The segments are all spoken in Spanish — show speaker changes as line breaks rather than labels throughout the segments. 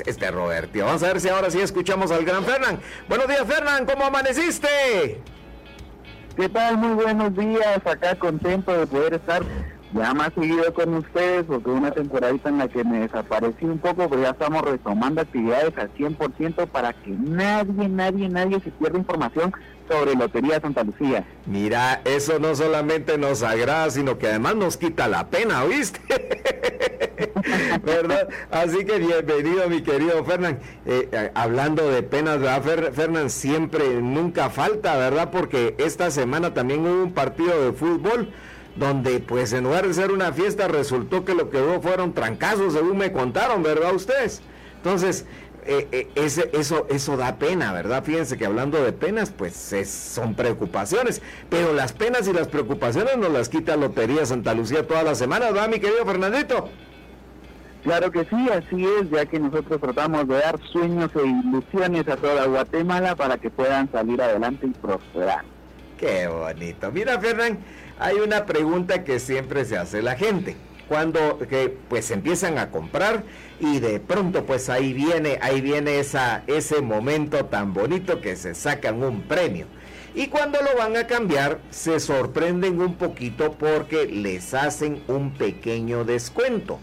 es este Roberto. Vamos a ver si ahora sí escuchamos al gran Fernán. Buenos días, Fernán, ¿cómo amaneciste?
¿Qué tal? Muy buenos días. Acá contento de poder estar ya más seguido con ustedes, porque una temporadita en la que me desaparecí un poco, pero ya estamos retomando actividades al 100% para que nadie, nadie, nadie se pierda información sobre Lotería Santa Lucía.
Mira, eso no solamente nos agrada, sino que además nos quita la pena, ¿oíste? ¿Verdad? Así que bienvenido, mi querido Fernán. Eh, hablando de penas, ¿verdad, Fernán? Siempre, nunca falta, ¿verdad? Porque esta semana también hubo un partido de fútbol donde pues en lugar de ser una fiesta resultó que lo que hubo fueron trancazos, según me contaron, ¿verdad ustedes? Entonces, eh, eh, ese, eso, eso da pena, ¿verdad? Fíjense que hablando de penas, pues son preocupaciones, pero las penas y las preocupaciones nos las quita Lotería Santa Lucía todas las semanas, ¿va, mi querido Fernandito?
Claro que sí, así es, ya que nosotros tratamos de dar sueños e ilusiones a toda Guatemala para que puedan salir adelante y prosperar.
Qué bonito. Mira, Fernán, hay una pregunta que siempre se hace la gente. Cuando que, pues empiezan a comprar y de pronto pues ahí viene, ahí viene esa, ese momento tan bonito que se sacan un premio. Y cuando lo van a cambiar, se sorprenden un poquito porque les hacen un pequeño descuento.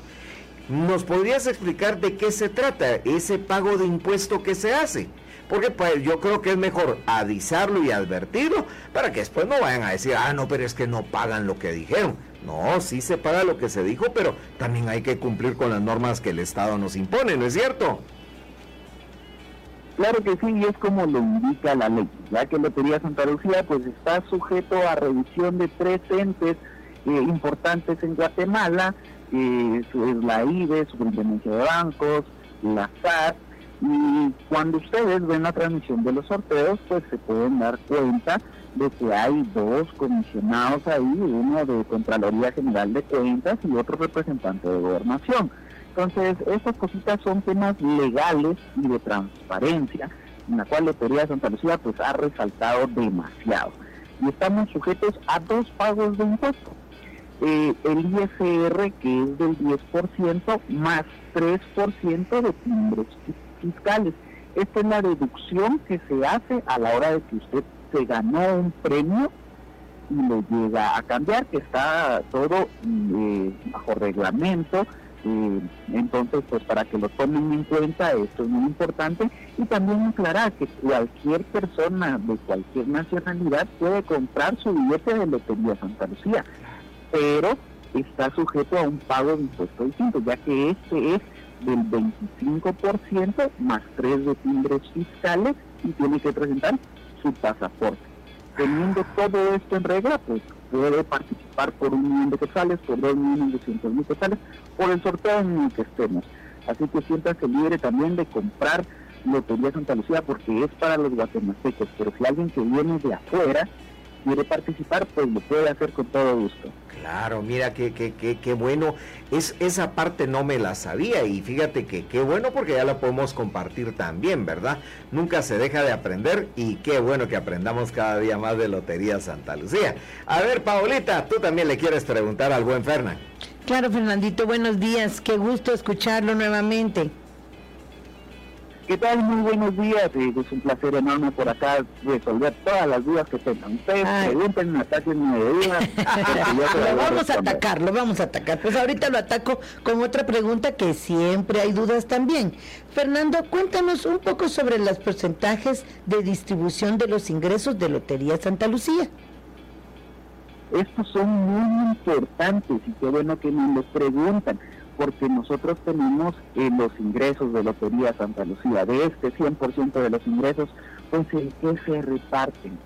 ¿Nos podrías explicar de qué se trata ese pago de impuesto que se hace? Porque pues yo creo que es mejor avisarlo y advertirlo para que después no vayan a decir, ah, no, pero es que no pagan lo que dijeron. No, sí se paga lo que se dijo, pero también hay que cumplir con las normas que el Estado nos impone, ¿no es cierto?
Claro que sí, y es como lo indica la ley, ya que Lotería Santa Lucía pues está sujeto a revisión de tres entes eh, importantes en Guatemala, eh, es la IBE, Superintendencia de Bancos, la SAT y cuando ustedes ven la transmisión de los sorteos, pues se pueden dar cuenta de que hay dos comisionados ahí, uno de Contraloría General de Cuentas y otro representante de Gobernación. Entonces, estas cositas son temas legales y de transparencia, en la cual la Lotería de Santa Lucía pues ha resaltado demasiado. Y estamos sujetos a dos pagos de impuestos. Eh, el ISR, que es del 10%, más 3% de timbres fiscales. Esta es la deducción que se hace a la hora de que usted se ganó un premio y lo llega a cambiar, que está todo eh, bajo reglamento. Eh, entonces, pues para que lo tomen en cuenta, esto es muy importante. Y también aclarar que cualquier persona de cualquier nacionalidad puede comprar su billete de Lotería Santa Lucía, pero está sujeto a un pago de impuesto distinto, ya que este es del 25% más tres de timbres fiscales y tiene que presentar su pasaporte. Teniendo todo esto en regla, pues puede participar por un millón de quetzales, por dos millones doscientos mil quetzales, por el sorteo en el que estemos. Así que siéntase libre también de comprar Lotería Santa Lucía porque es para los guatemaltecos, pero si alguien que viene de afuera quiere participar, pues lo puede hacer con todo gusto.
Claro, mira qué, qué, qué, qué bueno. Es, esa parte no me la sabía y fíjate que qué bueno porque ya la podemos compartir también, ¿verdad? Nunca se deja de aprender y qué bueno que aprendamos cada día más de Lotería Santa Lucía. A ver, Paulita, tú también le quieres preguntar al buen Fernán.
Claro, Fernandito, buenos días. Qué gusto escucharlo nuevamente.
¿Qué tal? Muy buenos días. Es un placer enorme por acá resolver todas las dudas que tengan. Ustedes pregunten, ataquen de dudas.
lo vamos a atacar, lo vamos a atacar. Pues ahorita lo ataco con otra pregunta que siempre hay dudas también. Fernando, cuéntanos un poco sobre los porcentajes de distribución de los ingresos de Lotería Santa Lucía.
Estos son muy importantes y qué bueno que me lo preguntan porque nosotros tenemos eh, los ingresos de Lotería Santa Lucía. De este 100% de los ingresos, pues el que se reparten.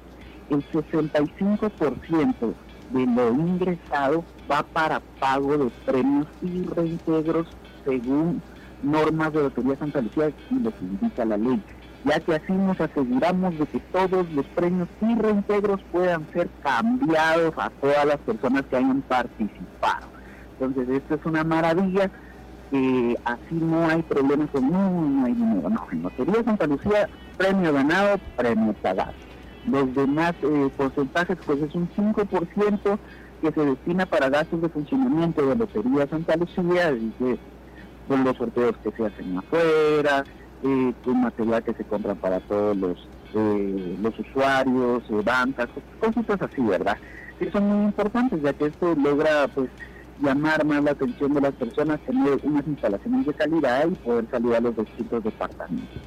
El 65% de lo ingresado va para pago de premios y reintegros según normas de Lotería Santa Lucía y lo que indica la ley, ya que así nos aseguramos de que todos los premios y reintegros puedan ser cambiados a todas las personas que hayan participado. Entonces, esto es una maravilla. que así no hay problemas con no, hay dinero. No, en Lotería Santa Lucía, premio ganado, premio pagado. Los demás eh, porcentajes, pues es un 5% que se destina para gastos de funcionamiento de Lotería Santa Lucía, que con los sorteos que se hacen afuera, eh, con material que se compra para todos los, eh, los usuarios, eh, bancas, cositas así, ¿verdad? Que son muy importantes, ya que esto logra pues llamar más la atención de las personas, tener unas instalaciones de calidad y poder salir a los distintos departamentos.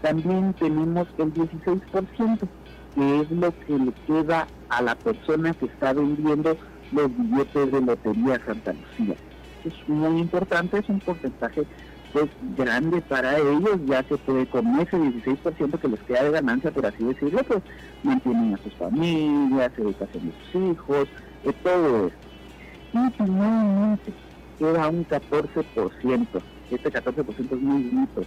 También tenemos el 16%, que es lo que le queda a la persona que está vendiendo los billetes de Lotería Santa Lucía. Es muy importante, es un porcentaje pues grande para ellos, ya que puede con ese 16% que les queda de ganancia, por así decirlo, pues mantienen a sus familias, educación de sus hijos, de todo esto. Y finalmente queda un 14%. Este 14% es muy bonito,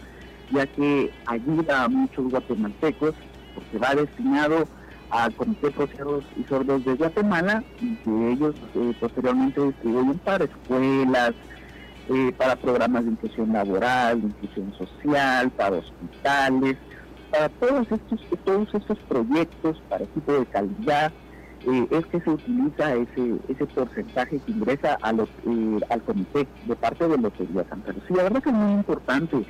ya que ayuda a muchos guatemaltecos, porque va destinado al Comité de y Sordos de Guatemala, y que ellos eh, posteriormente distribuyen para escuelas, eh, para programas de inclusión laboral, de inclusión social, para hospitales, para todos estos, todos estos proyectos, para equipo de calidad, eh, es que se utiliza ese, ese porcentaje que ingresa a eh, al comité de parte de Lotería Santa Lucía. La verdad que es muy importante,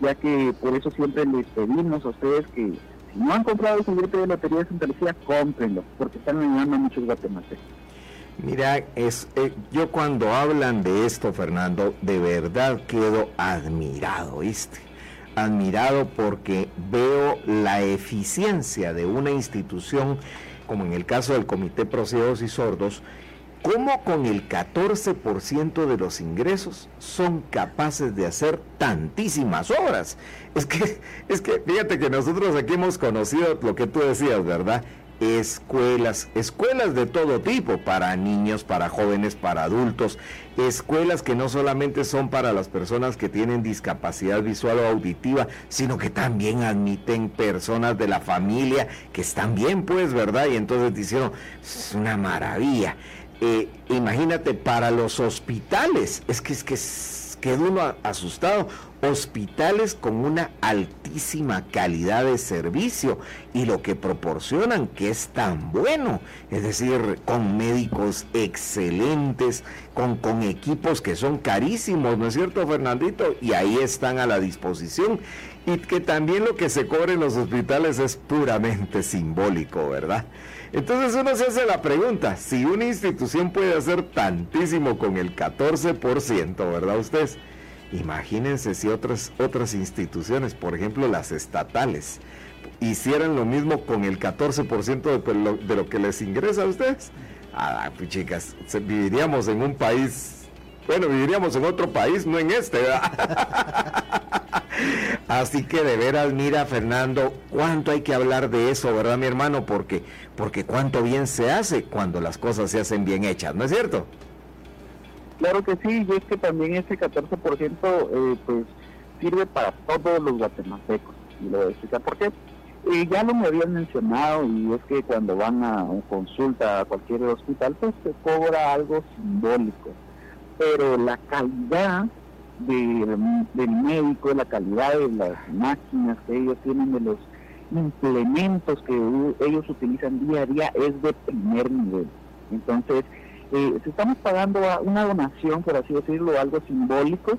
ya que por eso siempre les pedimos a ustedes que si no han comprado el billete de Lotería Santa Lucía, cómprenlo, porque están ayudando muchos guatemaltecos.
Mira, es, eh, yo cuando hablan de esto, Fernando, de verdad quedo admirado, ¿viste? Admirado porque veo la eficiencia de una institución, como en el caso del Comité Pro y Sordos, cómo con el 14% de los ingresos son capaces de hacer tantísimas obras. Es que, es que, fíjate que nosotros aquí hemos conocido lo que tú decías, ¿verdad? Escuelas, escuelas de todo tipo, para niños, para jóvenes, para adultos, escuelas que no solamente son para las personas que tienen discapacidad visual o auditiva, sino que también admiten personas de la familia que están bien, pues, ¿verdad? Y entonces dijeron, es una maravilla. Eh, imagínate, para los hospitales, es que es que quedó uno asustado hospitales con una altísima calidad de servicio y lo que proporcionan que es tan bueno, es decir, con médicos excelentes, con, con equipos que son carísimos, ¿no es cierto, Fernandito? Y ahí están a la disposición y que también lo que se cobra en los hospitales es puramente simbólico, ¿verdad? Entonces uno se hace la pregunta, si una institución puede hacer tantísimo con el 14%, ¿verdad ustedes? Imagínense si otras, otras instituciones, por ejemplo las estatales, hicieran lo mismo con el 14% de lo, de lo que les ingresa a ustedes. Ah, pues chicas, viviríamos en un país, bueno, viviríamos en otro país, no en este, Así que de veras, mira Fernando, cuánto hay que hablar de eso, ¿verdad mi hermano? Porque, porque cuánto bien se hace cuando las cosas se hacen bien hechas, ¿no es cierto?
Claro que sí, y es que también ese 14% eh, pues sirve para todos los guatemaltecos. Y lo voy a explicar por qué. Eh, ya lo me habían mencionado y es que cuando van a consulta a cualquier hospital pues se cobra algo simbólico. Pero la calidad del, del médico, la calidad de las máquinas que ellos tienen, de los implementos que ellos utilizan día a día es de primer nivel. Entonces, eh, estamos pagando una donación, por así decirlo, algo simbólico,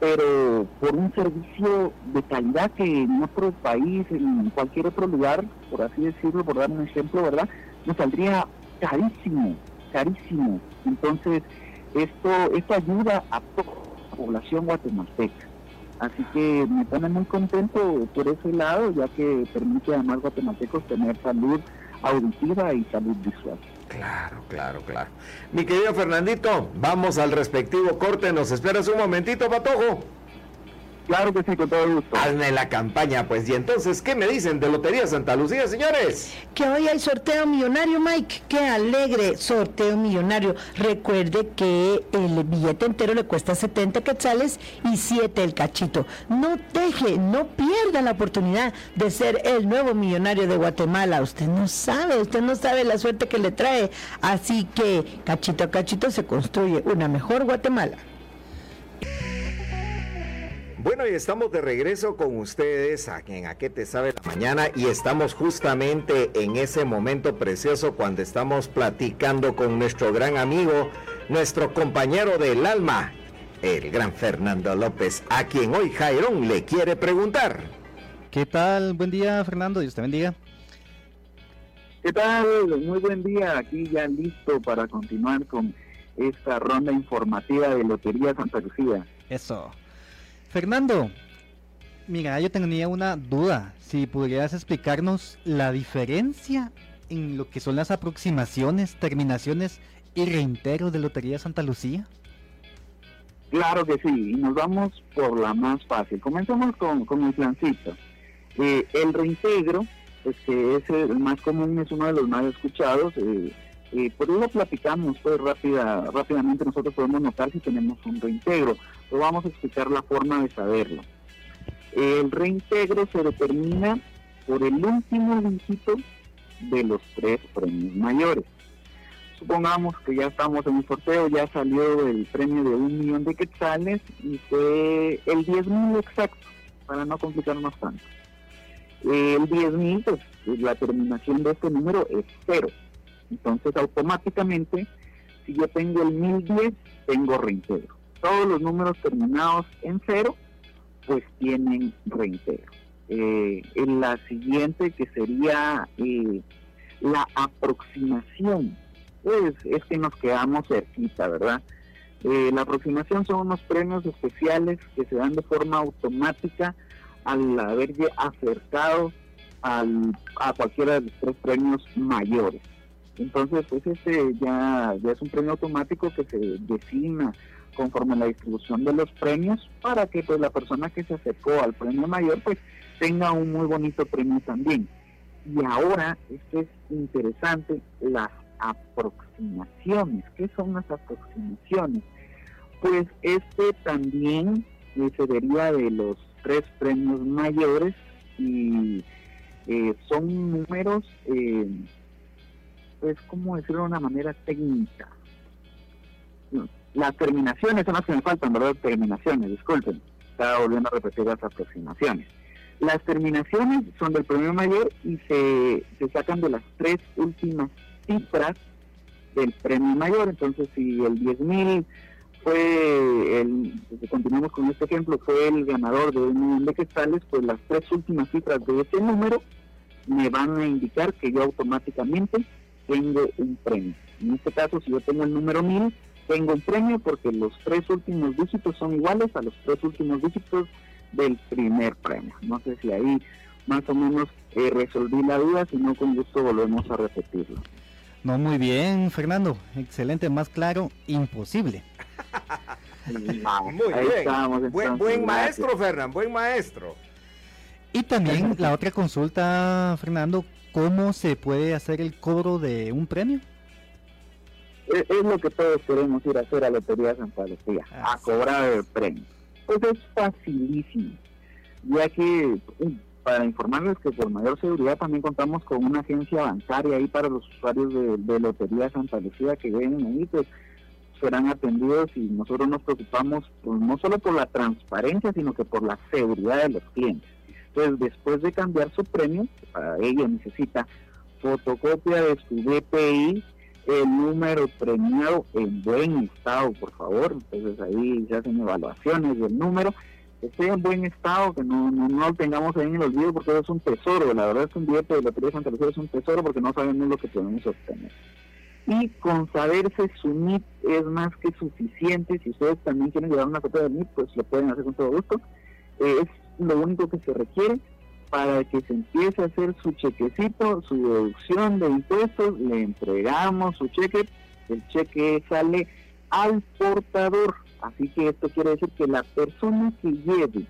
pero por un servicio de calidad que en otro país, en cualquier otro lugar, por así decirlo, por dar un ejemplo, ¿verdad? Nos saldría carísimo, carísimo. Entonces, esto, esto ayuda a toda la población guatemalteca. Así que me pone muy contento por ese lado, ya que permite a más guatemaltecos tener salud auditiva y salud visual.
Claro, claro, claro. Mi querido Fernandito, vamos al respectivo corte. ¿Nos esperas un momentito, Patojo?
Claro que sí, con todo gusto.
Hazme la campaña, pues. Y entonces, ¿qué me dicen de Lotería Santa Lucía, señores?
Que hoy hay sorteo millonario, Mike. Qué alegre sorteo millonario. Recuerde que el billete entero le cuesta 70 quetzales y 7 el cachito. No deje, no pierda la oportunidad de ser el nuevo millonario de Guatemala. Usted no sabe, usted no sabe la suerte que le trae. Así que, cachito a cachito, se construye una mejor Guatemala.
Bueno, y estamos de regreso con ustedes aquí en A qué te sabe la mañana y estamos justamente en ese momento precioso cuando estamos platicando con nuestro gran amigo, nuestro compañero del alma, el gran Fernando López, a quien hoy Jairón le quiere preguntar.
¿Qué tal? Buen día, Fernando. Dios te bendiga.
¿Qué tal? Muy buen día. Aquí ya listo para continuar con esta ronda informativa de Lotería Santa Lucía.
Eso. Fernando, mira, yo tenía una duda. Si pudieras explicarnos la diferencia en lo que son las aproximaciones, terminaciones y reintegros de Lotería Santa Lucía.
Claro que sí, y nos vamos por la más fácil. Comencemos con, con el plancito. Eh, el reintegro, que es el más común, es uno de los más escuchados. Eh, eh, por eso platicamos pues rápida, rápidamente, nosotros podemos notar si tenemos un reintegro, pero vamos a explicar la forma de saberlo. El reintegro se determina por el último dígito de los tres premios mayores. Supongamos que ya estamos en un sorteo, ya salió el premio de un millón de quetzales y fue el 10 mil exacto, para no complicarnos tanto. El 10 mil, pues la terminación de este número es cero. Entonces automáticamente, si yo tengo el 1010, tengo reintegro. Todos los números terminados en cero, pues tienen reintegro. Eh, en la siguiente que sería eh, la aproximación, pues es que nos quedamos cerquita, ¿verdad? Eh, la aproximación son unos premios especiales que se dan de forma automática al haber acercado al, a cualquiera de los tres premios mayores. Entonces, pues este ya, es un premio automático que se designa conforme a la distribución de los premios para que pues la persona que se acercó al premio mayor pues tenga un muy bonito premio también. Y ahora, esto es interesante, las aproximaciones. ¿Qué son las aproximaciones? Pues este también se deriva de los tres premios mayores y eh, son números, eh, pues como decirlo de una manera técnica. Las terminaciones son las que me faltan, ¿verdad? Terminaciones, disculpen. Estaba volviendo a repetir las aproximaciones. Las terminaciones son del premio mayor y se, se sacan de las tres últimas cifras del premio mayor. Entonces, si el 10.000 fue, el, continuamos con este ejemplo, fue el ganador de un millón de quetzales, pues las tres últimas cifras de ese número me van a indicar que yo automáticamente tengo un premio. En este caso, si yo tengo el número 1000, tengo un premio porque los tres últimos dígitos son iguales a los tres últimos dígitos del primer premio. No sé si ahí más o menos eh, resolví la duda, si no con gusto volvemos a repetirlo.
No, muy bien, Fernando. Excelente, más claro, imposible.
muy bien. buen, buen maestro, Fernando, buen maestro.
Y también la otra consulta, Fernando, ¿cómo se puede hacer el cobro de un premio?
Es, lo que todos queremos ir a hacer a Lotería Santa Lucía, a cobrar el premio. Pues es facilísimo, ya que para informarles que por mayor seguridad también contamos con una agencia bancaria ahí para los usuarios de, Lotería Santa Lucía que vienen ahí, pues serán atendidos y nosotros nos preocupamos pues, no solo por la transparencia, sino que por la seguridad de los clientes. Entonces, después de cambiar su premio, para ello necesita fotocopia de su DPI, el número premiado en buen estado, por favor. Entonces ahí se hacen evaluaciones del número esté en buen estado, que no, no, lo tengamos ahí en el olvido porque es un tesoro, la verdad es un billete de Lotería de Santa Lucía es un tesoro porque no sabemos lo que podemos obtener. Y con saberse su NIP es más que suficiente, si ustedes también quieren llevar una copia del NIP, pues lo pueden hacer con todo gusto. es lo único que se requiere para que se empiece a hacer su chequecito, su deducción de impuestos, le entregamos su cheque, el cheque sale al portador Así que esto quiere decir que la persona que lleve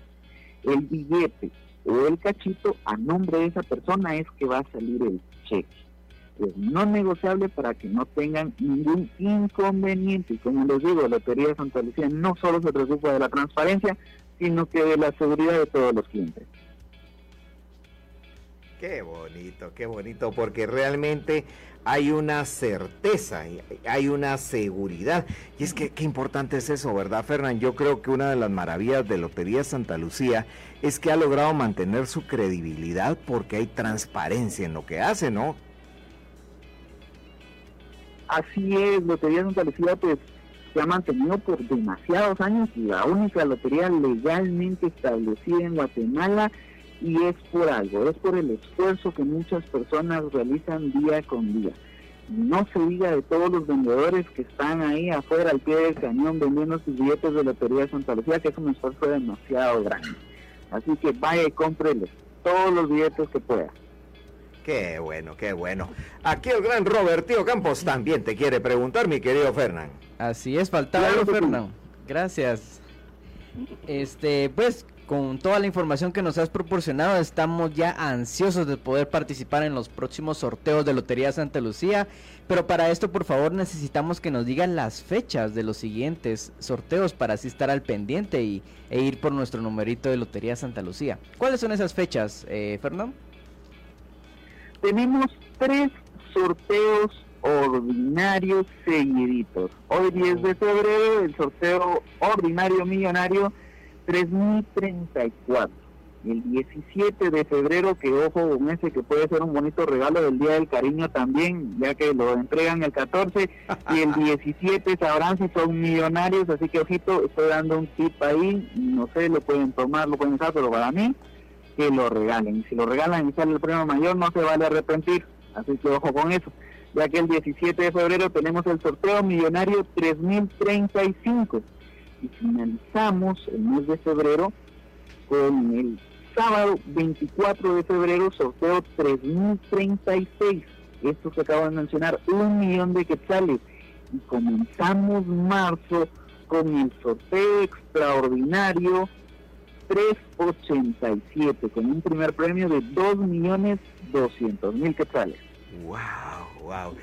el billete o el cachito a nombre de esa persona es que va a salir el cheque. Es no negociable para que no tengan ningún inconveniente. Y como les digo, la Lotería de Santa Lucía no solo se preocupa de la transparencia, sino que de la seguridad de todos los clientes.
Qué bonito, qué bonito, porque realmente hay una certeza, hay una seguridad. Y es que qué importante es eso, ¿verdad, Fernán? Yo creo que una de las maravillas de Lotería Santa Lucía es que ha logrado mantener su credibilidad porque hay transparencia en lo que hace, ¿no?
Así es, Lotería Santa Lucía, pues se ha mantenido por demasiados años la única lotería legalmente establecida en Guatemala y es por algo, es por el esfuerzo que muchas personas realizan día con día. No se diga de todos los vendedores que están ahí afuera al pie del cañón vendiendo sus billetes de lotería de Santa Lucía, que es un esfuerzo demasiado grande. Así que vaya y cómpreles todos los billetes que pueda.
Qué bueno, qué bueno. Aquí el gran Robertío Campos también te quiere preguntar, mi querido Fernán.
Así es, faltaba algo, Fernán. Gracias. Este, pues con toda la información que nos has proporcionado, estamos ya ansiosos de poder participar en los próximos sorteos de Lotería Santa Lucía. Pero para esto, por favor, necesitamos que nos digan las fechas de los siguientes sorteos para así estar al pendiente y, e ir por nuestro numerito de Lotería Santa Lucía. ¿Cuáles son esas fechas, eh, Fernando?
tenemos tres sorteos ordinarios seguiditos. Hoy 10 de febrero el sorteo ordinario millonario 3034. El 17 de febrero, que ojo con ese que puede ser un bonito regalo del Día del Cariño también, ya que lo entregan el 14 y el 17 sabrán si son millonarios, así que ojito, estoy dando un tip ahí, no sé, lo pueden tomar, lo pueden usar, pero para mí que lo regalen. Y si lo regalan y sale el premio mayor, no se vale arrepentir. Así que ojo con eso. Ya que el 17 de febrero tenemos el sorteo millonario 3035. Y finalizamos el mes de febrero con el sábado 24 de febrero, sorteo 3036. Esto se acaba de mencionar, un millón de quetzales. Y comenzamos marzo con el sorteo extraordinario 387 con un primer premio de 2.200.000 quetzales.
¡Wow! ¡Wow!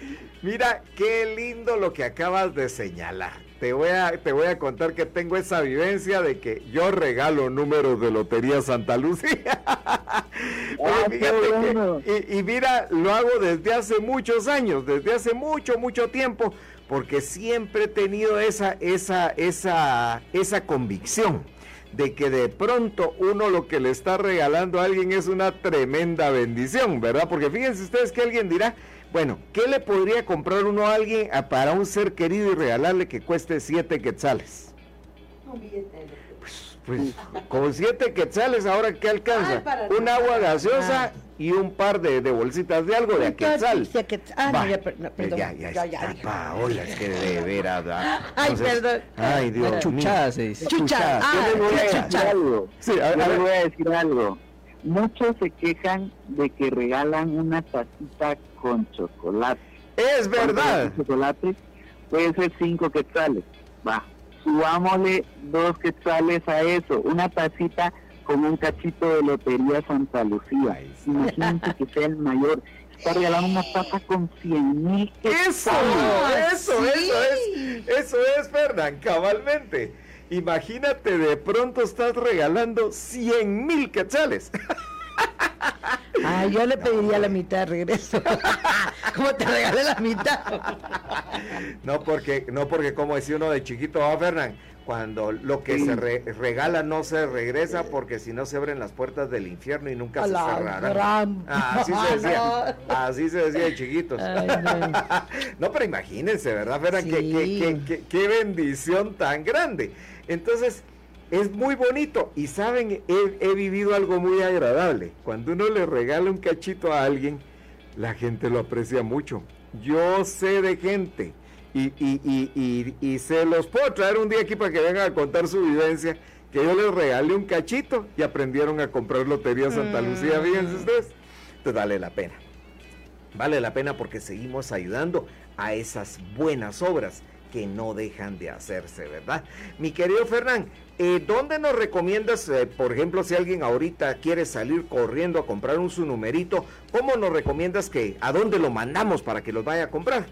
Mira qué lindo lo que acabas de señalar. Te voy, a, te voy a contar que tengo esa vivencia de que yo regalo números de Lotería Santa Lucía. Ah, y, y mira, lo hago desde hace muchos años, desde hace mucho, mucho tiempo, porque siempre he tenido esa, esa, esa, esa convicción de que de pronto uno lo que le está regalando a alguien es una tremenda bendición, ¿verdad? Porque fíjense ustedes que alguien dirá, bueno, ¿qué le podría comprar uno a alguien para un ser querido y regalarle que cueste siete quetzales? Un billete pues con siete quetzales, ahora qué alcanza? un agua gaseosa ah. Y un par de, bolsitas de algo de a quetzal. Ah, ya, perdón. Ya, ya, ya, ya, Paola, es que de veras.
Ay, perdón.
Ay,
Dios.
Chuchada se dice. Chuchada. Ah, yo voy a decir algo. Sí, a, yo le voy a decir algo. Muchos se quejan de que regalan una tacita con chocolate.
Es verdad.
Chocolate puede ser cinco quetzales. Va, subámosle dos quetzales a eso, una tacita con un cachito de lotería Santa Lucía. Imagínate que sea el mayor. Está regalando una taza con 100 mil
Eso, eso, eso es, eso es, Fernán, cabalmente. Imagínate, de pronto estás regalando 100 mil quetzales.
Ah, yo le pediría la mitad de regreso. ¿Cómo te regalé la mitad?
no porque, no porque como decía uno de chiquito, ¿va, Fernán? Cuando lo que se regala no se regresa porque si no se abren las puertas del infierno y nunca se cerrarán. Así se decía. Así se decía de chiquitos. no. pero imagínense, ¿verdad, Fernán? qué, qué bendición tan grande. Entonces, es muy bonito y saben, he, vivido algo muy agradable. Cuando uno le regala un cachito a alguien, la gente lo aprecia mucho. Yo sé de gente y, y, se los puedo traer un día aquí para que vengan a contar su vivencia, que yo les regalé un cachito y aprendieron a comprar Lotería Santa Lucía, mm. fíjense ustedes. Entonces vale la pena. Vale la pena porque seguimos ayudando a esas buenas obras que no dejan de hacerse, ¿verdad? Mi querido Fernán, eh, ¿dónde nos recomiendas, eh, por ejemplo, si alguien ahorita quiere salir corriendo a comprar un su numerito, ¿cómo nos recomiendas que, a dónde lo mandamos para que los vaya a comprar?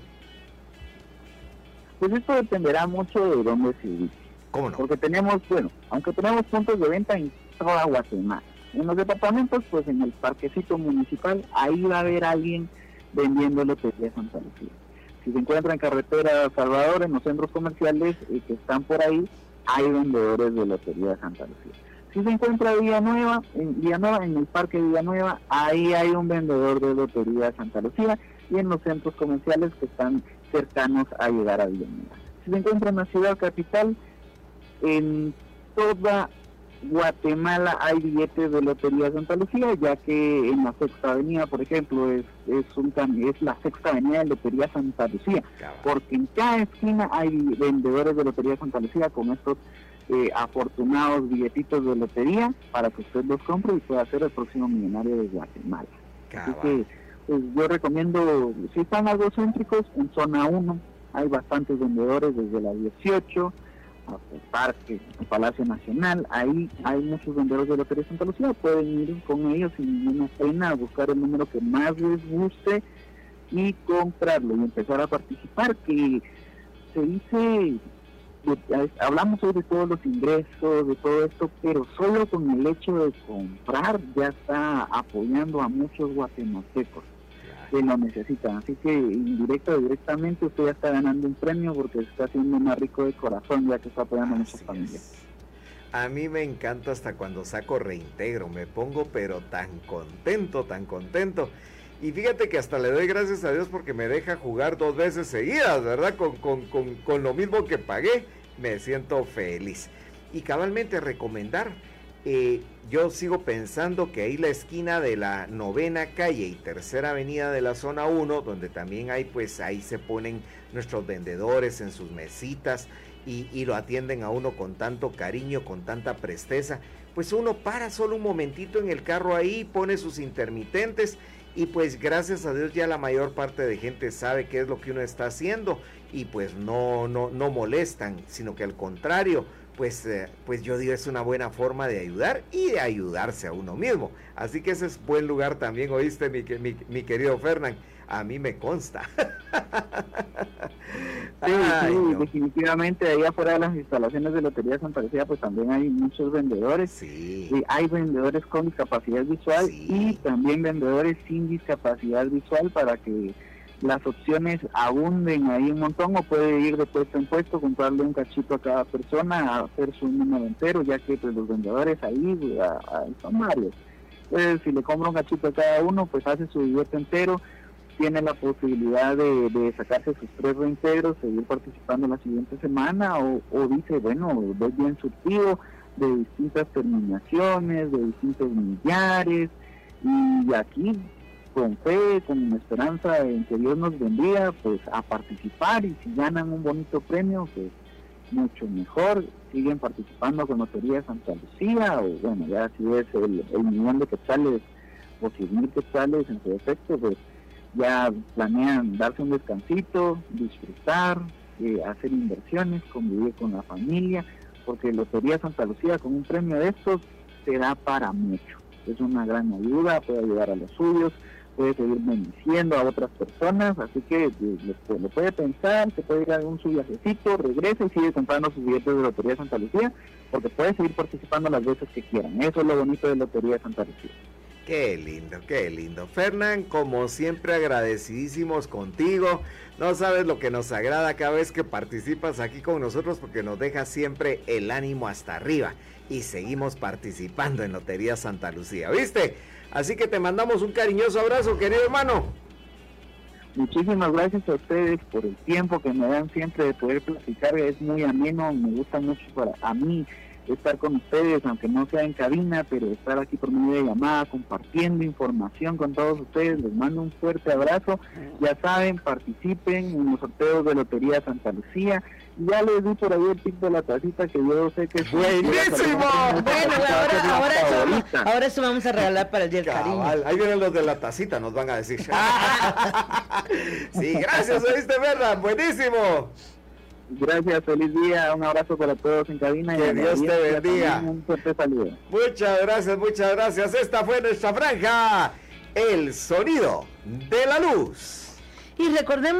Pues esto dependerá mucho de dónde se ubique.
¿Cómo no?
Porque tenemos, bueno, aunque tenemos puntos de venta en toda Guatemala. En los departamentos, pues en el parquecito municipal, ahí va a haber alguien vendiendo lotería Santa Lucía si se encuentra en carretera Salvador, en los centros comerciales eh, que están por ahí, hay vendedores de Lotería Santa Lucía. Si se encuentra Villanueva, en Villanueva, en el Parque Villanueva, ahí hay un vendedor de Lotería Santa Lucía y en los centros comerciales que están cercanos a llegar a Villanueva. si se encuentra en la ciudad capital, en toda Guatemala hay billetes de Lotería Santa Lucía, ya que en la Sexta Avenida, por ejemplo, es, es, un, es la Sexta Avenida de Lotería Santa Lucía, porque en cada esquina hay vendedores de Lotería Santa Lucía con estos eh, afortunados billetitos de lotería para que usted los compre y pueda ser el próximo millonario de Guatemala. Así que pues, yo recomiendo, si están algo céntricos, en zona 1 hay bastantes vendedores desde la 18 el parque, el Palacio Nacional, ahí hay muchos vendedores de Lotería Santa Lucía, pueden ir con ellos sin ninguna pena a buscar el número que más les guste y comprarlo y empezar a participar, que se dice, hablamos hoy de todos los ingresos, de todo esto, pero solo con el hecho de comprar ya está apoyando a muchos guatemaltecos que lo necesitan. Así que indirecto o directamente usted ya está ganando un premio porque está haciendo más rico de corazón ya que está apoyando a muchas familias.
A mí me encanta hasta cuando saco reintegro, me pongo pero tan contento, tan contento. Y fíjate que hasta le doy gracias a Dios porque me deja jugar dos veces seguidas, ¿verdad? Con, con, con, con lo mismo que pagué, me siento feliz. Y cabalmente recomendar eh, yo sigo pensando que ahí la esquina de la novena calle y tercera avenida de la zona 1, donde también hay, pues ahí se ponen nuestros vendedores en sus mesitas y, y, lo atienden a uno con tanto cariño, con tanta presteza, pues uno para solo un momentito en el carro ahí, pone sus intermitentes y pues gracias a Dios ya la mayor parte de gente sabe qué es lo que uno está haciendo y pues no, no, no molestan, sino que al contrario, pues, eh, pues yo digo es una buena forma de ayudar y de ayudarse a uno mismo. Así que ese es buen lugar también, oíste, mi, mi, mi querido Fernán. A mí me consta.
sí, sí, definitivamente ahí afuera de las instalaciones de Lotería Santa Lucía pues también hay muchos vendedores.
Sí.
Y hay vendedores con discapacidad visual y también vendedores sin discapacidad visual para que las opciones abunden ahí un montón o puede ir de puesto en puesto, comprarle un cachito a cada persona, hacer su número entero, ya que pues, los vendedores ahí son varios. Entonces, si le compra un cachito a cada uno, pues hace su billete entero, tiene la posibilidad de, sacarse sus tres reintegros, seguir participando la siguiente semana o, o dice, bueno, voy bien surtido de distintas terminaciones, de distintos millares y aquí con fe, con esperanza en que Dios nos bendiga, pues a participar y si ganan un bonito premio, pues mucho mejor, siguen participando con Lotería Santa Lucía o bueno, ya si es el, millón de quetzales o si mil quetzales en su defecto, pues ya planean darse un descansito, disfrutar, eh, hacer inversiones, convivir con la familia, porque Lotería Santa Lucía con un premio de estos se da para mucho. Es una gran ayuda, puede ayudar a los suyos, puede seguir bendiciendo a otras personas, así que eh, lo, puede pensar, se puede ir a un su viajecito, regresa y sigue comprando sus billetes de Lotería Santa Lucía, porque puede seguir participando las veces que quieran. Eso es lo bonito de Lotería Santa Lucía.
Qué lindo, qué lindo. Fernán, como siempre agradecidísimos contigo. No sabes lo que nos agrada cada vez que participas aquí con nosotros porque nos deja siempre el ánimo hasta arriba. Y seguimos participando en Lotería Santa Lucía, ¿viste? Así que te mandamos un cariñoso abrazo, querido hermano.
Muchísimas gracias a ustedes por el tiempo que me dan siempre de poder platicar. Es muy ameno, me gusta mucho para a mí estar con ustedes, aunque no sea en cabina, pero estar aquí por medio de llamada, compartiendo información con todos ustedes. Les mando un fuerte abrazo. Ya saben, participen en los sorteos de Lotería Santa Lucía ya les di por ahí el tip de la tacita que yo sé que es
buenísimo.
Bueno, ahora, ahora, eso, ahora eso vamos a regalar para el día del cariño.
Ahí vienen los de la tacita, nos van a decir. sí, gracias, oíste, verdad, buenísimo.
Gracias, feliz día, un abrazo para todos en cabina.
Que Dios te bendiga.
Un fuerte saludo.
Muchas gracias, muchas gracias. Esta fue nuestra franja, el sonido de la luz.
Y recordemos